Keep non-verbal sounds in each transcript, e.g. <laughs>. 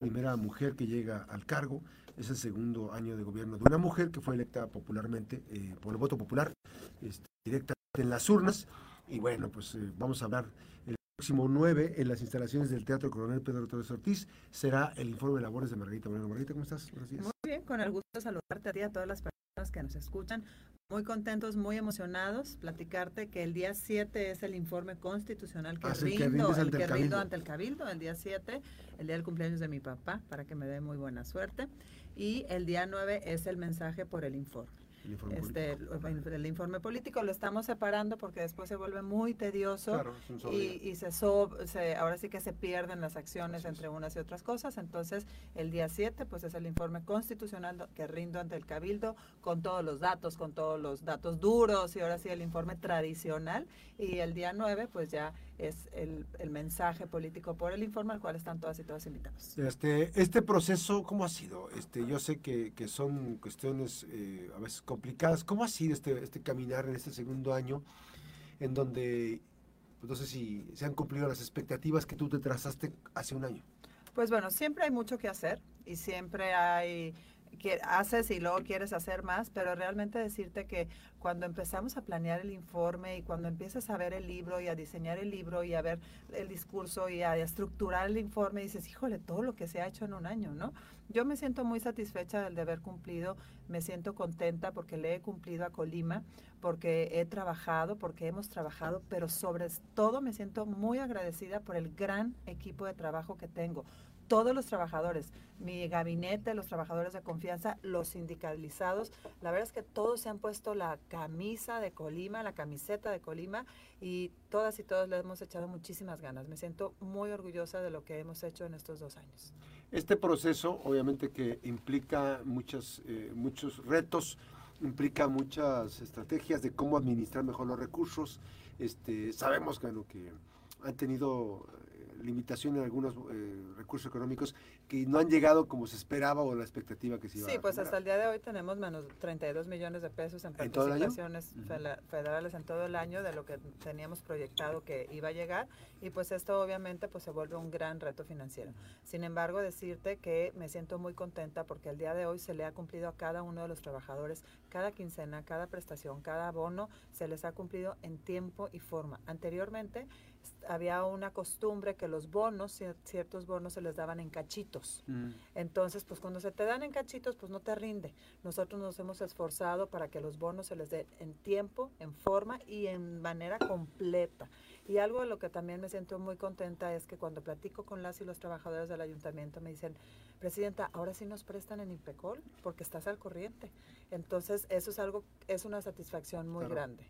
primera mujer que llega al cargo, es el segundo año de gobierno de una mujer que fue electa popularmente, eh, por el voto popular, este, directamente en las urnas. Y bueno, pues eh, vamos a hablar el próximo 9 en las instalaciones del Teatro Coronel Pedro Torres Ortiz. Será el informe de labores de Margarita Moreno. Margarita, ¿cómo estás? Buenos. Muy bien, con el gusto de saludarte a ti a todas las personas que nos escuchan. Muy contentos, muy emocionados, platicarte que el día 7 es el informe constitucional que, ah, rindo, el que rindo ante el Cabildo, el día 7, el día del cumpleaños de mi papá, para que me dé muy buena suerte. Y el día 9 es el mensaje por el informe. El informe, este, el, informe político lo estamos separando porque después se vuelve muy tedioso y, se, se, ahora sí que se pierden las acciones entre unas y otras cosas. Entonces, el día 7 pues es el informe constitucional que rindo ante el Cabildo con todos los datos, con todos los datos duros y ahora sí el informe tradicional. Y el día 9 pues ya es el, el, mensaje político por el informe al cual están todas y todas invitados. Este, este proceso, ¿cómo ha sido? Este, yo sé que, que son cuestiones eh, a veces complicadas. ¿Cómo ha sido este, este caminar en este segundo año en donde, pues, no sé si se han cumplido las expectativas que tú te trazaste hace un año? Pues bueno, siempre hay mucho que hacer y siempre hay que haces y luego quieres hacer más, pero realmente decirte que cuando empezamos a planear el informe y cuando empiezas a ver el libro y a diseñar el libro y a ver el discurso y a estructurar el informe, dices, híjole, todo lo que se ha hecho en un año, ¿no? Yo me siento muy satisfecha del de haber cumplido, me siento contenta porque le he cumplido a Colima, porque he trabajado, porque hemos trabajado, pero sobre todo me siento muy agradecida por el gran equipo de trabajo que tengo todos los trabajadores, mi gabinete, los trabajadores de confianza, los sindicalizados. La verdad es que todos se han puesto la camisa de Colima, la camiseta de Colima y todas y todos le hemos echado muchísimas ganas. Me siento muy orgullosa de lo que hemos hecho en estos dos años. Este proceso obviamente que implica muchas, eh, muchos retos, implica muchas estrategias de cómo administrar mejor los recursos. Este, sabemos que, que han tenido limitación en algunos eh, recursos económicos que no han llegado como se esperaba o la expectativa que se iba Sí, pues hasta el día de hoy tenemos menos 32 millones de pesos en participaciones federales en todo el año de lo que teníamos proyectado que iba a llegar y pues esto obviamente pues se vuelve un gran reto financiero. Sin embargo, decirte que me siento muy contenta porque el día de hoy se le ha cumplido a cada uno de los trabajadores cada quincena, cada prestación, cada bono se les ha cumplido en tiempo y forma. Anteriormente había una costumbre que los bonos, ciertos bonos se les daban en cachitos. Mm. Entonces, pues cuando se te dan en cachitos, pues no te rinde. Nosotros nos hemos esforzado para que los bonos se les den en tiempo, en forma y en manera completa. Y algo de lo que también me siento muy contenta es que cuando platico con las y los trabajadores del ayuntamiento me dicen, Presidenta, ahora sí nos prestan en Impecol porque estás al corriente. Entonces, eso es algo, es una satisfacción muy grande.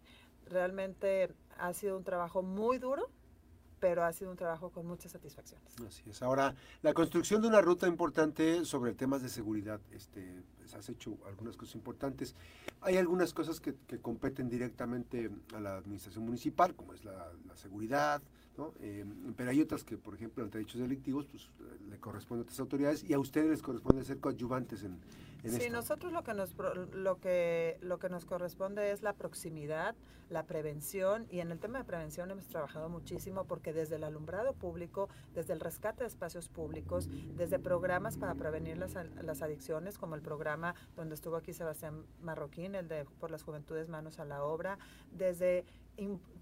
Realmente ha sido un trabajo muy duro, pero ha sido un trabajo con muchas satisfacciones. Así es. Ahora, la construcción de una ruta importante sobre temas de seguridad, este, pues, has hecho algunas cosas importantes. Hay algunas cosas que, competen directamente a la administración municipal, como es la, seguridad, ¿no? Eh, pero hay otras que, por ejemplo, ante hechos delictivos, pues le corresponden a otras autoridades y a ustedes les corresponde ser coadyuvantes en, sí, nosotros lo que nos lo que lo que nos corresponde es la proximidad, la prevención y en el tema de prevención hemos trabajado muchísimo porque desde el alumbrado público, desde el rescate de espacios públicos, desde programas para prevenir las, las adicciones como el programa donde estuvo aquí Sebastián Marroquín, el de por las juventudes manos a la obra, desde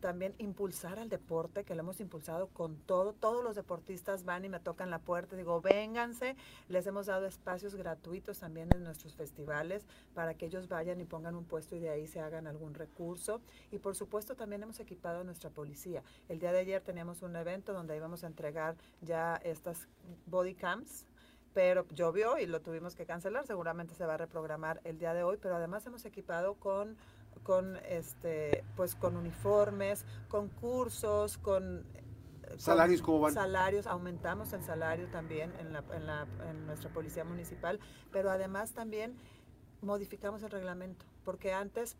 también impulsar al deporte, que lo hemos impulsado con todo. Todos los deportistas van y me tocan la puerta, digo, vénganse. Les hemos dado espacios gratuitos también en nuestros festivales para que ellos vayan y pongan un puesto y de ahí se hagan algún recurso. Y por supuesto también hemos equipado a nuestra policía. El día de ayer teníamos un evento donde íbamos a entregar ya estas body cams pero llovió y lo tuvimos que cancelar. Seguramente se va a reprogramar el día de hoy, pero además hemos equipado con con este pues con uniformes, con cursos, con salarios cómo van salarios aumentamos el salario también en, la, en, la, en nuestra policía municipal pero además también modificamos el reglamento porque antes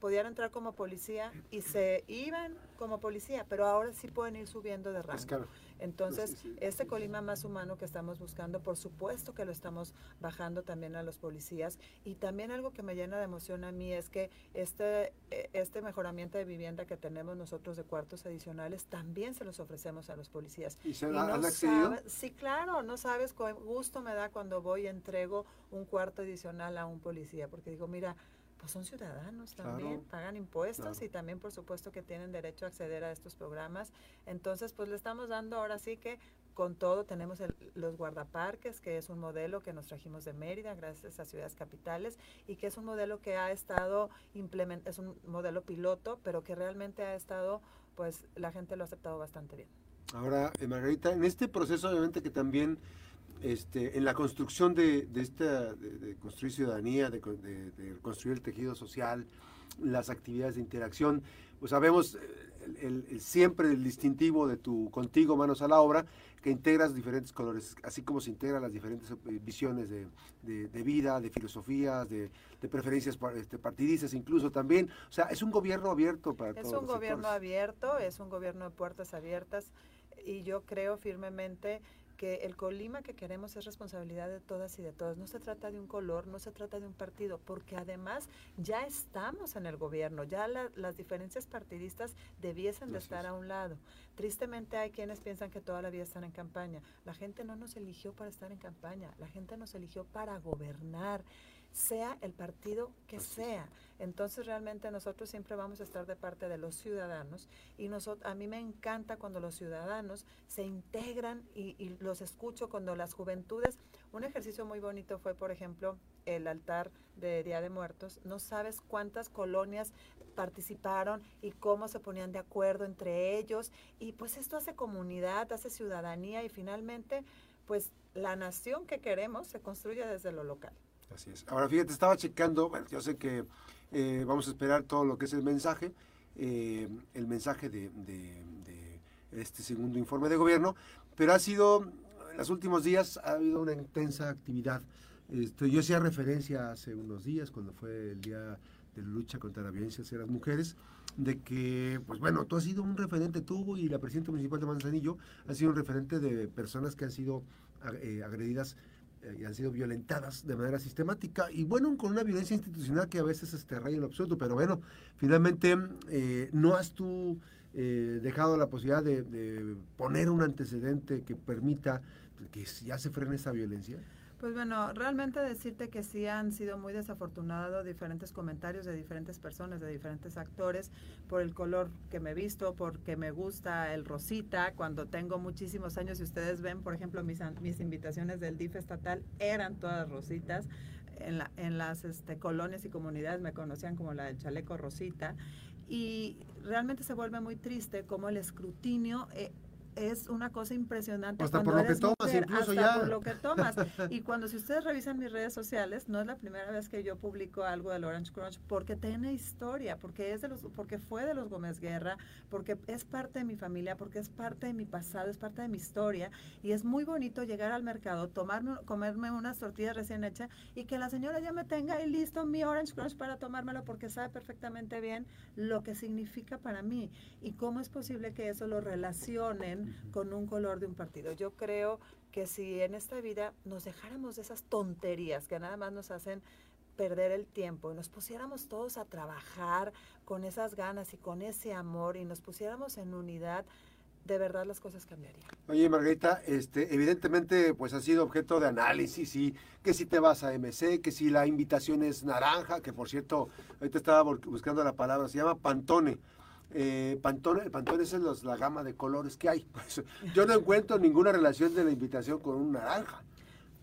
podían entrar como policía y se iban como policía, pero ahora sí pueden ir subiendo de rango. Entonces, este Colima más humano que estamos buscando, por supuesto que lo estamos bajando también a los policías. Y también algo que me llena de emoción a mí es que este, e, este mejoramiento de vivienda que tenemos nosotros de cuartos adicionales, también se los ofrecemos a los policías. ¿Y se han accedido? sí, claro, no sabes, gusto me da cuando voy y entrego un cuarto adicional a un policía, porque digo, mira, pues son ciudadanos también, pagan impuestos y también por supuesto que tienen derecho a acceder a estos programas. Entonces, pues le estamos dando ahora sí que con todo tenemos los guardaparques, que es un modelo que nos trajimos de Mérida gracias a ciudades capitales y que es un modelo que ha estado implementado, es un modelo piloto, pero que realmente ha estado, pues la gente lo ha aceptado bastante bien. Ahora, eh, Margarita, en este proceso obviamente que también este, en la construcción de, esta, de, construir ciudadanía, de, construir el tejido social, las actividades de interacción, pues sabemos eh, el, siempre el distintivo de tu contigo manos a la obra, que integras diferentes colores, así como se integran las diferentes eh, visiones de, vida, de filosofías, de, preferencias este, partidistas incluso también. O sea, es un gobierno abierto para todos. Es un gobierno abierto, es un gobierno de puertas abiertas y yo creo firmemente que el Colima que queremos es responsabilidad de todas y de todos. No se trata de un color, no se trata de un partido, porque además ya estamos en el gobierno, ya las diferencias partidistas debiesen de estar a un lado. Tristemente hay quienes piensan que toda la vida están en campaña. La gente no nos eligió para estar en campaña, la gente nos eligió para gobernar sea el partido que sea. Entonces realmente nosotros siempre vamos a estar de parte de los ciudadanos y nosotros, a mí me encanta cuando los ciudadanos se integran y, y los escucho cuando las juventudes, un ejercicio muy bonito fue por ejemplo el altar de Día de Muertos, no sabes cuántas colonias participaron y cómo se ponían de acuerdo entre ellos y pues esto hace comunidad, hace ciudadanía y finalmente pues la nación que queremos se construye desde lo local. Así es. Ahora fíjate, estaba checando, bueno, yo sé que eh, vamos a esperar todo lo que es el mensaje, eh, el mensaje de, este segundo informe de gobierno, pero ha sido, en los últimos días ha habido una intensa actividad. Este, yo hacía referencia hace unos días, cuando fue el día de lucha contra la violencia hacia las mujeres, de que, pues bueno, tú has sido un referente, tú y la presidenta municipal de Manzanillo, ha sido un referente de personas que han sido eh, agredidas y han sido violentadas de manera sistemática y bueno, con una violencia institucional que a veces este, raya en lo absurdo, pero bueno, finalmente eh, no has tú eh, dejado la posibilidad de, poner un antecedente que permita que ya se frene esa violencia. Pues bueno, realmente decirte que sí han sido muy desafortunados diferentes comentarios de diferentes personas, de diferentes actores, por el color que me visto, porque me gusta el rosita, cuando tengo muchísimos años, y ustedes ven, por ejemplo, mis, mis invitaciones del DIF estatal eran todas rositas. En, la, las este, colonias y comunidades me conocían como la del chaleco rosita. Y realmente se vuelve muy triste como el escrutinio... Eh, es una cosa impresionante. Hasta por lo que tomas, incluso ya. por lo que tomas. <laughs> Y cuando si ustedes revisan mis redes sociales, no es la primera vez que yo publico algo del Orange Crunch, porque tiene historia, porque es de los, porque fue de los Gómez Guerra, porque es parte de mi familia, porque es parte de mi pasado, es parte de mi historia. Y es muy bonito llegar al mercado, tomarme, comerme unas tortillas recién hechas y que la señora ya me tenga ahí listo mi Orange Crunch para tomármelo, porque sabe perfectamente bien lo que significa para mí y cómo es posible que eso lo relacionen con un color de un partido. Yo creo que si en esta vida nos dejáramos de esas tonterías que nada más nos hacen perder el tiempo y nos pusiéramos todos a trabajar con esas ganas y con ese amor y nos pusiéramos en unidad, de verdad las cosas cambiarían. Oye, Margarita, este, evidentemente pues ha sido objeto de análisis y que si te vas a MC, que si la invitación es naranja, que por cierto, ahorita estaba buscando la palabra, se llama Pantone. Eh, Pantone, el Pantone es la gama de colores que hay. <laughs> yo no encuentro ninguna relación de la invitación con un naranja.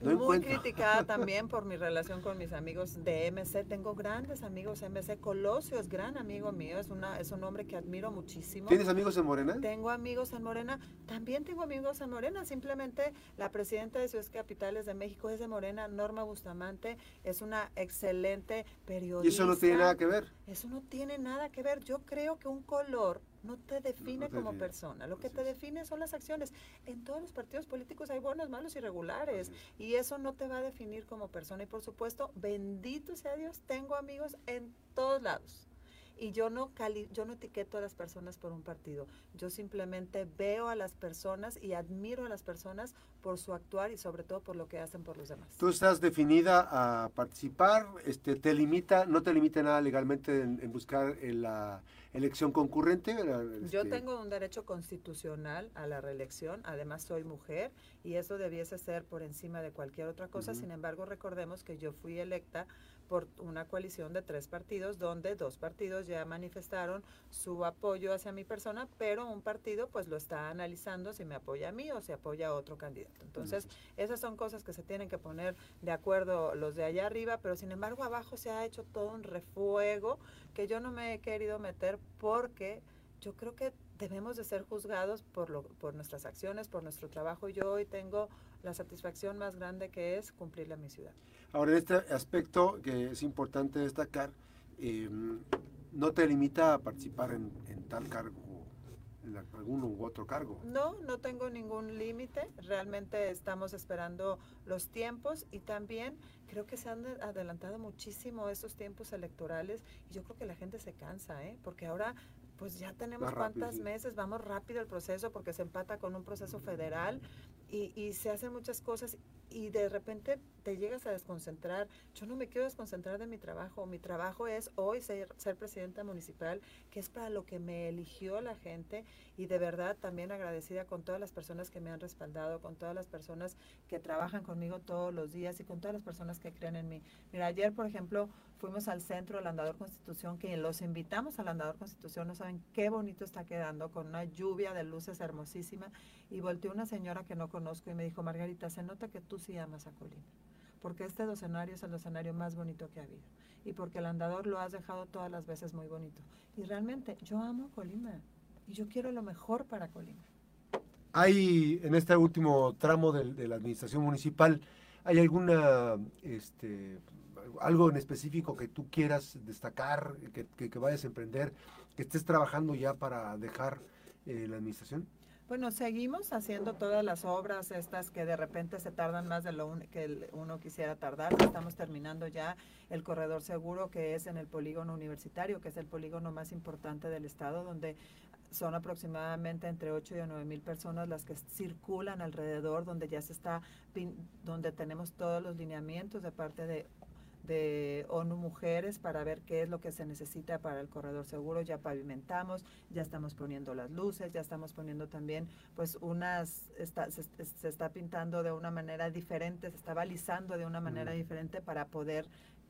Muy criticada <laughs> también por mi relación con mis amigos de MC. Tengo grandes amigos MC. Colosio es gran amigo mío, es, una, es un hombre que admiro muchísimo. ¿Tienes amigos en Morena? Tengo amigos en Morena. También tengo amigos en Morena. Simplemente la presidenta de Ciudades Capitales de México es de Morena, Norma Bustamante. Es una excelente periodista. ¿Y eso no tiene nada que ver? Eso no tiene nada que ver. Yo creo que un color no te define como persona. Lo que te define son las acciones. En todos los partidos políticos hay buenos, malos y regulares. Y eso no te va a definir como persona. Y por supuesto, bendito sea Dios, tengo amigos en todos lados. y yo no cali yo no etiqueto a las personas por un partido. Yo simplemente veo a las personas y admiro a las personas por su actuar y sobre todo por lo que hacen por los demás. Tú estás definida a participar, este te limita, no te limita nada legalmente en, buscar la elección concurrente. Yo este tengo un derecho constitucional a la reelección, además soy mujer y eso debiese ser por encima de cualquier otra cosa. Sin embargo, recordemos que yo fui electa por una coalición de tres partidos, donde dos partidos ya manifestaron su apoyo hacia mi persona, pero un partido pues lo está analizando si me apoya a mí o si apoya a otro candidato. Entonces, esas son cosas que se tienen que poner de acuerdo los de allá arriba, pero sin embargo abajo se ha hecho todo un refuego que yo no me he querido meter porque yo creo que debemos de ser juzgados por, lo, por nuestras acciones, por nuestro trabajo. Yo hoy tengo la satisfacción más grande que es cumplir la ciudad. Ahora, en este aspecto que es importante destacar, em, no te limita a participar en, tal cargo, algún u otro cargo. No, no tengo ningún límite. Realmente estamos esperando los tiempos y también creo que se han adelantado muchísimo estos tiempos electorales y yo creo que la gente se cansa, ¿eh? porque ahora pues ya tenemos cuántas meses, vamos rápido el proceso porque se empata con un proceso federal y, y se hacen muchas cosas y de repente te llegas a desconcentrar. Yo no me quiero desconcentrar de mi trabajo. Mi trabajo es hoy ser, ser presidenta municipal, que es para lo que me eligió la gente y de verdad también agradecida con todas las personas que me han respaldado, con todas las personas que trabajan conmigo todos los días y con todas las personas que creen en mí. Mira, ayer, por ejemplo, fuimos al centro del Andador Constitución, que los invitamos al Andador Constitución, no saben qué bonito está quedando, con una lluvia de luces hermosísima, y volteó una señora que no conozco y me dijo, Margarita, se nota que tú sí amas a Colima, porque este escenario es el escenario más bonito que ha habido, y porque el Andador lo has dejado todas las veces muy bonito. Y realmente, yo amo Colima, y yo quiero lo mejor para Colima. Hay, en este último tramo de, de la administración municipal, ¿hay alguna este, algo en específico que tú quieras destacar, que, vayas a emprender, que estés trabajando ya para dejar eh, la administración? Bueno, seguimos haciendo todas las obras estas que de repente se tardan más de lo que uno quisiera tardar. Estamos terminando ya el corredor seguro que es en el polígono universitario, que es el polígono más importante del estado, donde son aproximadamente entre 8 y 9 mil personas las que circulan alrededor, donde ya se está, donde tenemos todos los lineamientos de parte de de ONU Mujeres para ver qué es lo que se necesita para el corredor seguro. Ya pavimentamos, ya estamos poniendo las luces, ya estamos poniendo también, pues unas, está, se, está pintando de una manera diferente, se está balizando de una manera diferente para poder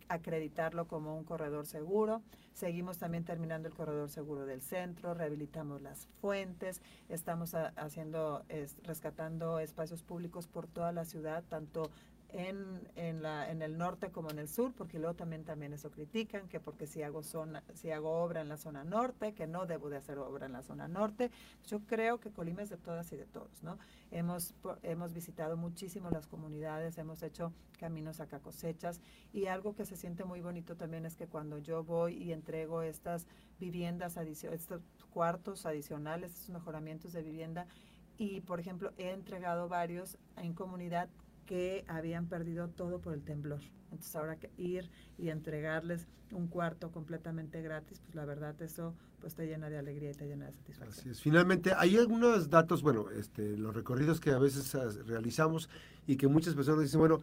acreditarlo como un corredor seguro. Seguimos también terminando el corredor seguro del centro, rehabilitamos las fuentes, estamos haciendo, rescatando espacios públicos por toda la ciudad, tanto en, en, la, en el norte como en el sur, porque luego también, también eso critican, que porque si hago, zona, si hago obra en la zona norte, que no debo de hacer obra en la zona norte. Yo creo que Colima es de todas y de todos, ¿no? Hemos, hemos visitado muchísimo las comunidades, hemos hecho caminos acá cosechas y algo que se siente muy bonito también es que cuando yo voy y entrego estas viviendas, estos cuartos adicionales, estos mejoramientos de vivienda, y por ejemplo he entregado varios en comunidad que habían perdido todo por el temblor. Entonces ahora que ir y entregarles un cuarto completamente gratis, pues la verdad eso pues te llena de alegría y te llena de satisfacción. Así es. Finalmente, hay algunos datos, bueno, este, los recorridos que a veces realizamos y que muchas personas dicen, bueno,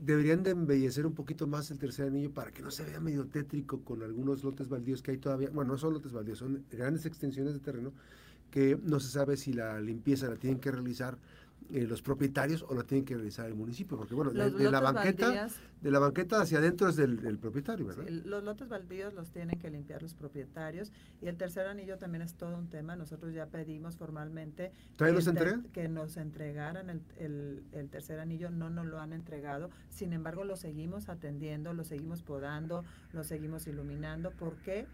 deberían de embellecer un poquito más el tercer anillo para que no se vea medio tétrico con algunos lotes baldíos que hay todavía, bueno, no son lotes baldíos, son grandes extensiones de terreno que no se sabe si la limpieza la tienen que realizar eh, los propietarios o lo tienen que realizar el municipio, porque bueno, de, la banqueta, de la banqueta hacia adentro es del, propietario, ¿verdad? los lotes baldíos los tienen que limpiar los propietarios y el tercer anillo también es todo un tema. Nosotros ya pedimos formalmente que, que nos entregaran el, el, el, tercer anillo, no nos lo han entregado. Sin embargo, lo seguimos atendiendo, lo seguimos podando, lo seguimos iluminando. ¿Por qué? porque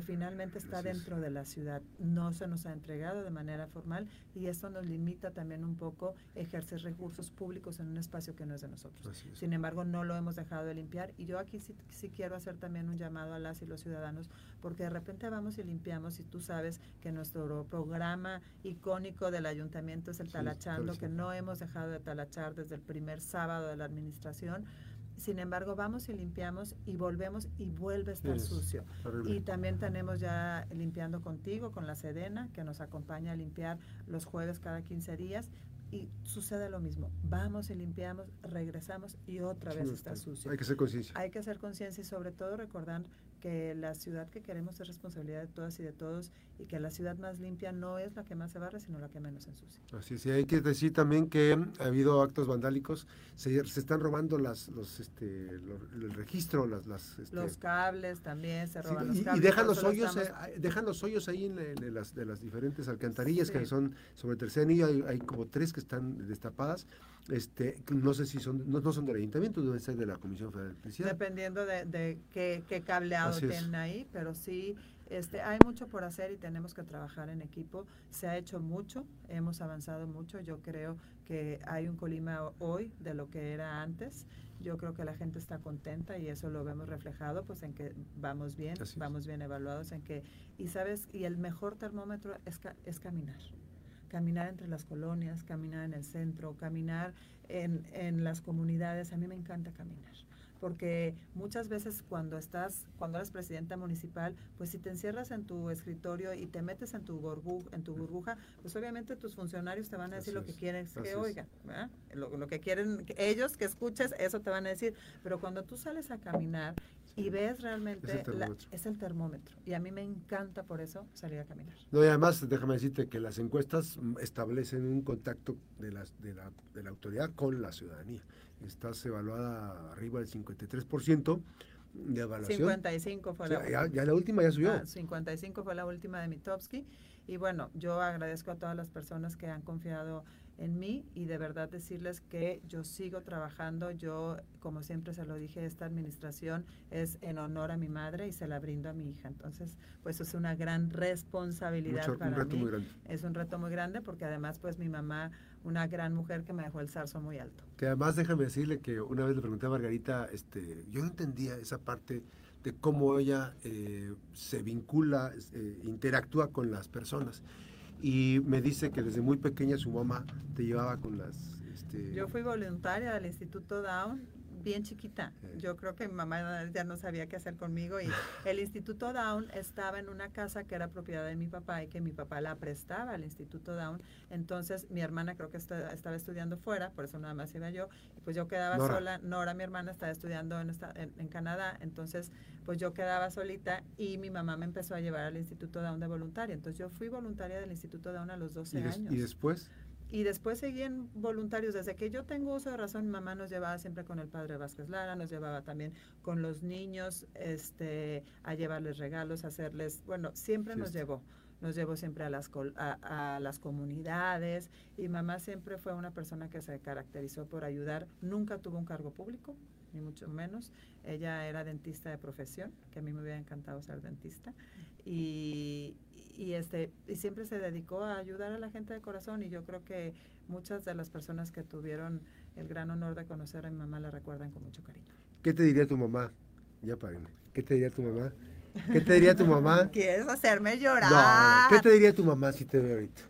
finalmente está dentro de la ciudad, no se nos ha entregado de manera formal y eso nos limita también un poco ejercer recursos públicos en un espacio que no es de nosotros. Sin embargo, no lo hemos dejado de limpiar y yo aquí sí, sí, quiero hacer también un llamado a las y los ciudadanos porque de repente vamos y limpiamos y tú sabes que nuestro programa icónico del ayuntamiento es el talachando, que no hemos dejado de talachar desde el primer sábado de la administración sin embargo, vamos y limpiamos y volvemos y vuelve a estar sucio. Y también tenemos ya limpiando contigo, con la Sedena, que nos acompaña a limpiar los jueves cada 15 días. Y sucede lo mismo. Vamos y limpiamos, regresamos y otra vez está sucio. Hay que hacer conciencia. Hay que hacer conciencia y sobre todo recordar que la ciudad que queremos es responsabilidad de todas y de todos y que la ciudad más limpia no es la que más se barre, sino la que menos ensucia. Así es, hay que decir también que ha habido actos vandálicos, se, están robando las, los, este, el registro, las, las este, los cables también se roban los y, cables. Y dejan los hoyos, eh, dejan los hoyos ahí en, las, de las diferentes alcantarillas que son sobre el tercer anillo, hay, hay como tres que están destapadas este, no sé si son, no, son del ayuntamiento, deben ser de la Comisión Federal de Electricidad. Dependiendo de, de qué, qué, cableado tienen ahí, pero sí, este, hay mucho por hacer y tenemos que trabajar en equipo. Se ha hecho mucho, hemos avanzado mucho. Yo creo que hay un Colima hoy de lo que era antes. Yo creo que la gente está contenta y eso lo vemos reflejado, pues en que vamos bien, vamos bien evaluados, en que, y sabes, y el mejor termómetro es, es caminar caminar entre las colonias, caminar en el centro, caminar en, en las comunidades. A mí me encanta caminar porque muchas veces cuando estás, cuando eres presidenta municipal, pues si te encierras en tu escritorio y te metes en tu, burbuja, en tu burbuja, pues obviamente tus funcionarios te van a decir lo que quieren que oigan, lo, lo, que quieren que ellos que escuches, eso te van a decir, pero cuando tú sales a caminar y ves realmente es el, termómetro. Y a mí me encanta por eso salir a caminar. No, y además, déjame decirte que las encuestas establecen un contacto de, las, de, la, de la autoridad con la ciudadanía. Estás evaluada arriba del 53% de evaluación. 55 fue la ya, ya, la última ya subió. 55 ah, fue la última de Mitowski. Y bueno, yo agradezco a todas las personas que han confiado en mí y de verdad decirles que yo sigo trabajando. Yo, como siempre se lo dije, esta administración es en honor a mi madre y se la brindo a mi hija. Entonces, pues es una gran responsabilidad para un reto mí. Muy grande. Es un reto muy grande porque además, pues mi mamá, una gran mujer que me dejó el zarzo muy alto. Que además déjame decirle que una vez le pregunté a Margarita, este, yo no entendía esa parte de cómo ella eh, se vincula, eh, interactúa con las personas y me dice que desde muy pequeña su mamá te llevaba con las... Este... Yo fui voluntaria del Instituto Down bien chiquita. Yo creo que mi mamá ya no sabía qué hacer conmigo y <laughs> el Instituto Down estaba en una casa que era propiedad de mi papá y que mi papá la prestaba al Instituto Down. Entonces mi hermana creo que estaba estudiando fuera, por eso nada más iba yo. Y pues yo quedaba sola. Nora, mi hermana, estaba estudiando en, en, Canadá. Entonces pues yo quedaba solita y mi mamá me empezó a llevar al Instituto Down de voluntaria. Entonces yo fui voluntaria del Instituto Down a los 12 años. ¿Y después? Y después seguían voluntarios. Desde que yo tengo uso de razón, mi mamá nos llevaba siempre con el padre Vázquez Lara, nos llevaba también con los niños este, a llevarles regalos, a hacerles, bueno, siempre nos llevó. Nos llevó siempre a las, a, las comunidades y mamá siempre fue una persona que se caracterizó por ayudar. Nunca tuvo un cargo público, ni mucho menos. Ella era dentista de profesión, que a mí me hubiera encantado ser dentista. Y, y este y siempre se dedicó a ayudar a la gente de corazón y yo creo que muchas de las personas que tuvieron el gran honor de conocer a mi mamá la recuerdan con mucho cariño. ¿Qué te diría tu mamá? Ya párenme. ¿Qué te diría tu mamá? ¿Qué te diría tu mamá? <laughs> ¿Quieres hacerme llorar? ¿Qué te diría tu mamá si te ve ahorita?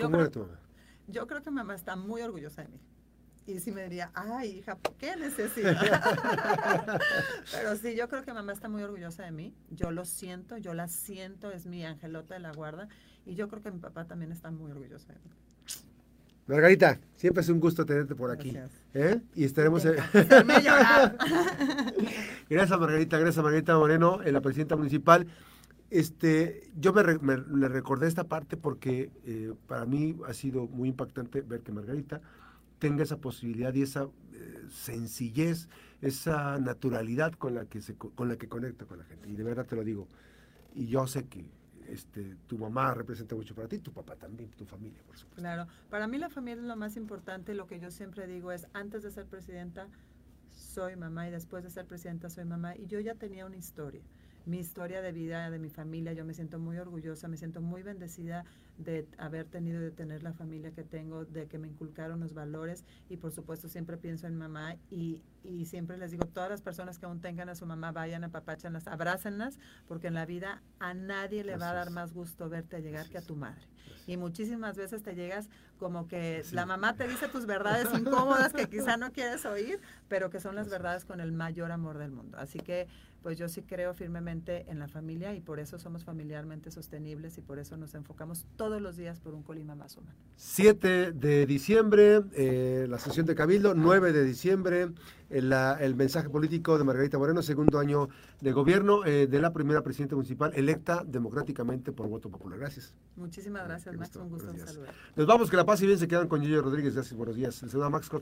¿Cómo era tu mamá? Yo creo que mi mamá está muy orgullosa de mí y sí me diría, ay, hija, ¿por qué necesitas? <laughs> Pero sí, yo creo que mamá está muy orgullosa de mí. Yo lo siento, yo la siento, es mi angelota de la guarda. Y yo creo que mi papá también está muy orgulloso de mí. Margarita, siempre es un gusto tenerte por aquí. ¿eh? Y estaremos. <laughs> gracias, Margarita. Gracias, Margarita Moreno, la presidenta municipal. Este, yo me, le recordé esta parte porque eh, para mí ha sido muy impactante ver que Margarita tenga esa posibilidad y esa eh, sencillez, esa naturalidad con la que se con la que conecta con la gente. Y de verdad te lo digo. Y yo sé que este, tu mamá representa mucho para ti, tu papá también, tu familia, por supuesto. Claro, para mí la familia es lo más importante. Lo que yo siempre digo es, antes de ser presidenta, soy mamá y después de ser presidenta, soy mamá. Y yo ya tenía una historia mi historia de vida de mi familia. Yo me siento muy orgullosa, me siento muy bendecida de haber tenido, de tener la familia que tengo, de que me inculcaron los valores y por supuesto siempre pienso en mamá y, y siempre les digo, todas las personas que aún tengan a su mamá, vayan a papáchanlas, abrácenlas, porque en la vida a nadie le va a dar más gusto verte llegar que a tu madre. Y muchísimas veces te llegas como que la mamá te dice tus verdades <laughs> incómodas que quizá no quieres oír, pero que son las verdades con el mayor amor del mundo. Así que pues yo sí creo firmemente en la familia y por eso somos familiarmente sostenibles y por eso nos enfocamos todos los días por un Colima más humano. 7 de diciembre, eh, la sesión de Cabildo, 9 de diciembre, el, el, mensaje político de Margarita Moreno, segundo año de gobierno eh, de la primera presidenta municipal electa democráticamente por voto popular. Gracias. Muchísimas gracias, Max. Un gusto saludar. Nos vamos, que la paz y bien se quedan con Yoyo Rodríguez. Gracias, buenos días. El señor Max